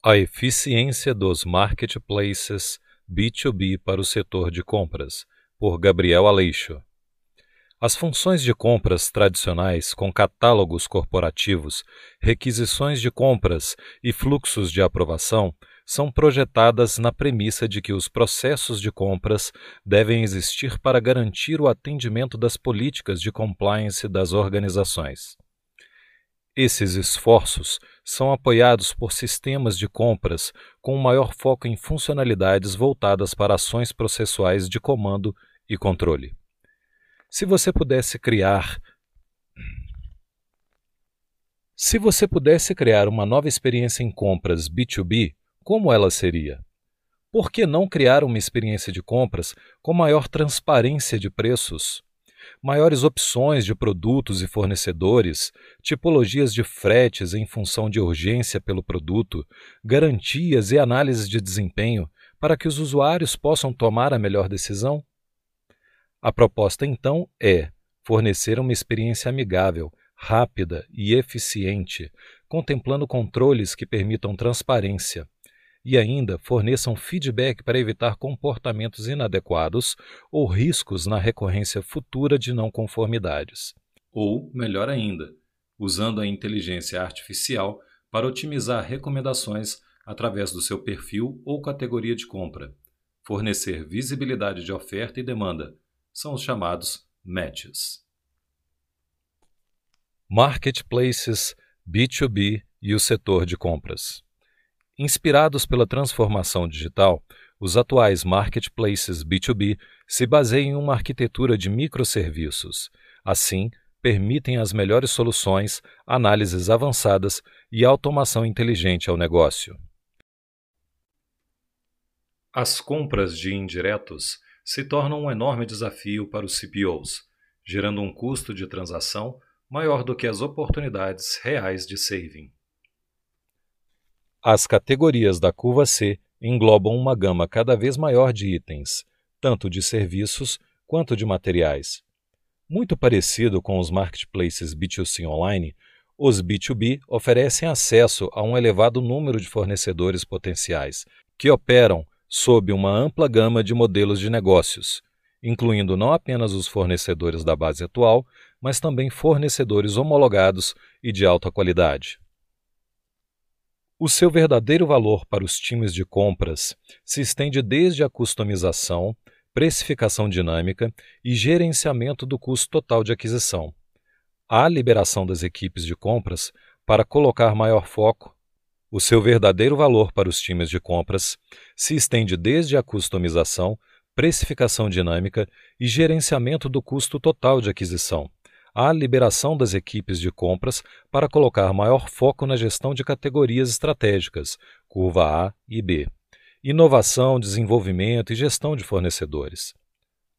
A eficiência dos marketplaces B2B para o setor de compras, por Gabriel Aleixo. As funções de compras tradicionais, com catálogos corporativos, requisições de compras e fluxos de aprovação, são projetadas na premissa de que os processos de compras devem existir para garantir o atendimento das políticas de compliance das organizações. Esses esforços são apoiados por sistemas de compras com maior foco em funcionalidades voltadas para ações processuais de comando e controle. Se você pudesse criar se você pudesse criar uma nova experiência em compras B2B, como ela seria? Por que não criar uma experiência de compras com maior transparência de preços, maiores opções de produtos e fornecedores, tipologias de fretes em função de urgência pelo produto, garantias e análises de desempenho para que os usuários possam tomar a melhor decisão? A proposta então é fornecer uma experiência amigável, rápida e eficiente, contemplando controles que permitam transparência e ainda forneçam feedback para evitar comportamentos inadequados ou riscos na recorrência futura de não conformidades. Ou, melhor ainda, usando a inteligência artificial para otimizar recomendações através do seu perfil ou categoria de compra. Fornecer visibilidade de oferta e demanda são os chamados matches. Marketplaces, B2B e o setor de compras. Inspirados pela transformação digital, os atuais marketplaces B2B se baseiam em uma arquitetura de microserviços. Assim, permitem as melhores soluções, análises avançadas e automação inteligente ao negócio. As compras de indiretos se tornam um enorme desafio para os CPOs, gerando um custo de transação maior do que as oportunidades reais de saving. As categorias da curva C englobam uma gama cada vez maior de itens, tanto de serviços quanto de materiais. Muito parecido com os marketplaces B2C online, os B2B oferecem acesso a um elevado número de fornecedores potenciais, que operam sob uma ampla gama de modelos de negócios, incluindo não apenas os fornecedores da base atual, mas também fornecedores homologados e de alta qualidade. O seu verdadeiro valor para os times de compras se estende desde a customização, precificação dinâmica e gerenciamento do custo total de aquisição, à liberação das equipes de compras para colocar maior foco. O seu verdadeiro valor para os times de compras se estende desde a customização, precificação dinâmica e gerenciamento do custo total de aquisição, a liberação das equipes de compras para colocar maior foco na gestão de categorias estratégicas, curva A e B, inovação, desenvolvimento e gestão de fornecedores.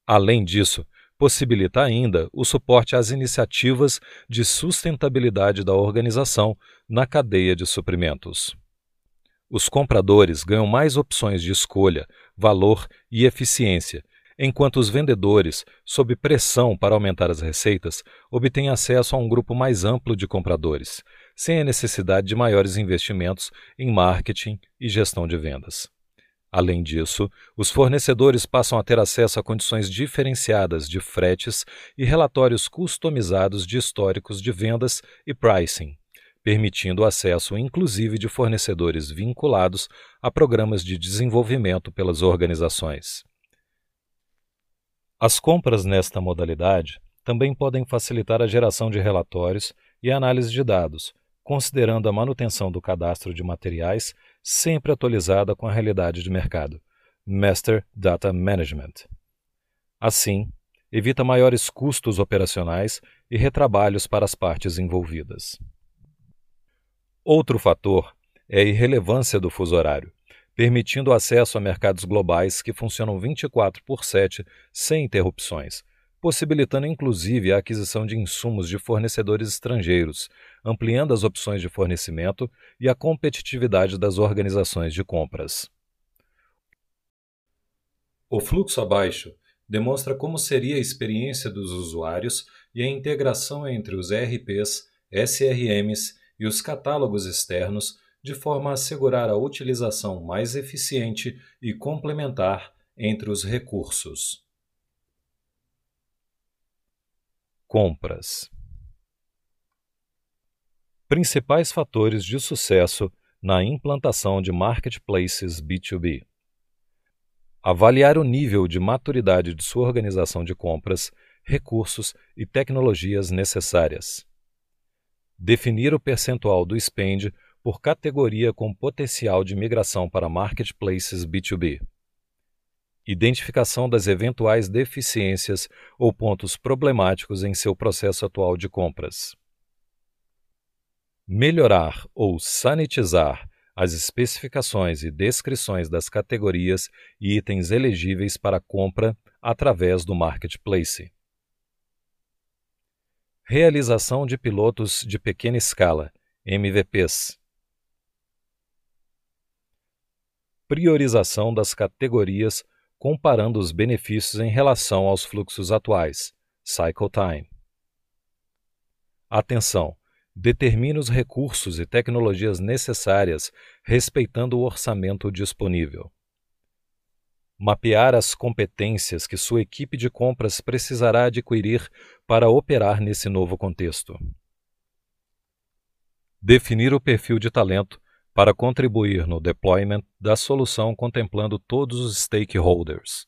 Além disso, possibilita ainda o suporte às iniciativas de sustentabilidade da organização na cadeia de suprimentos. Os compradores ganham mais opções de escolha, valor e eficiência enquanto os vendedores, sob pressão para aumentar as receitas, obtêm acesso a um grupo mais amplo de compradores, sem a necessidade de maiores investimentos em marketing e gestão de vendas. Além disso, os fornecedores passam a ter acesso a condições diferenciadas de fretes e relatórios customizados de históricos de vendas e pricing, permitindo o acesso inclusive de fornecedores vinculados a programas de desenvolvimento pelas organizações. As compras nesta modalidade também podem facilitar a geração de relatórios e análise de dados, considerando a manutenção do cadastro de materiais sempre atualizada com a realidade de mercado, Master Data Management. Assim, evita maiores custos operacionais e retrabalhos para as partes envolvidas. Outro fator é a irrelevância do fuso horário permitindo acesso a mercados globais que funcionam 24 por 7 sem interrupções, possibilitando inclusive a aquisição de insumos de fornecedores estrangeiros, ampliando as opções de fornecimento e a competitividade das organizações de compras. O fluxo abaixo demonstra como seria a experiência dos usuários e a integração entre os ERPs, SRMs e os catálogos externos de forma a assegurar a utilização mais eficiente e complementar entre os recursos. Compras Principais fatores de sucesso na implantação de marketplaces B2B. Avaliar o nível de maturidade de sua organização de compras, recursos e tecnologias necessárias. Definir o percentual do spend por categoria com potencial de migração para marketplaces B2B. Identificação das eventuais deficiências ou pontos problemáticos em seu processo atual de compras. Melhorar ou sanitizar as especificações e descrições das categorias e itens elegíveis para compra através do marketplace. Realização de pilotos de pequena escala, MVPs, priorização das categorias comparando os benefícios em relação aos fluxos atuais. Cycle time. Atenção! Determine os recursos e tecnologias necessárias respeitando o orçamento disponível. Mapear as competências que sua equipe de compras precisará adquirir para operar nesse novo contexto. Definir o perfil de talento para contribuir no deployment da solução contemplando todos os stakeholders.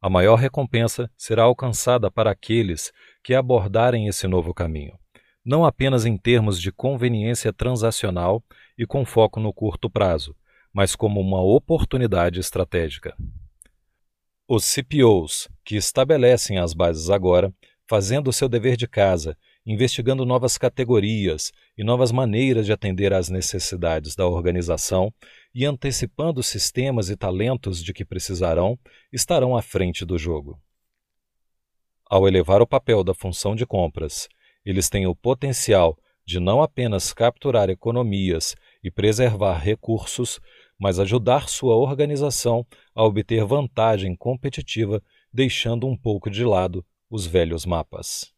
A maior recompensa será alcançada para aqueles que abordarem esse novo caminho, não apenas em termos de conveniência transacional e com foco no curto prazo, mas como uma oportunidade estratégica. Os CPOs, que estabelecem as bases agora, fazendo o seu dever de casa investigando novas categorias e novas maneiras de atender às necessidades da organização e antecipando sistemas e talentos de que precisarão, estarão à frente do jogo. Ao elevar o papel da função de compras, eles têm o potencial de não apenas capturar economias e preservar recursos, mas ajudar sua organização a obter vantagem competitiva, deixando um pouco de lado os velhos mapas.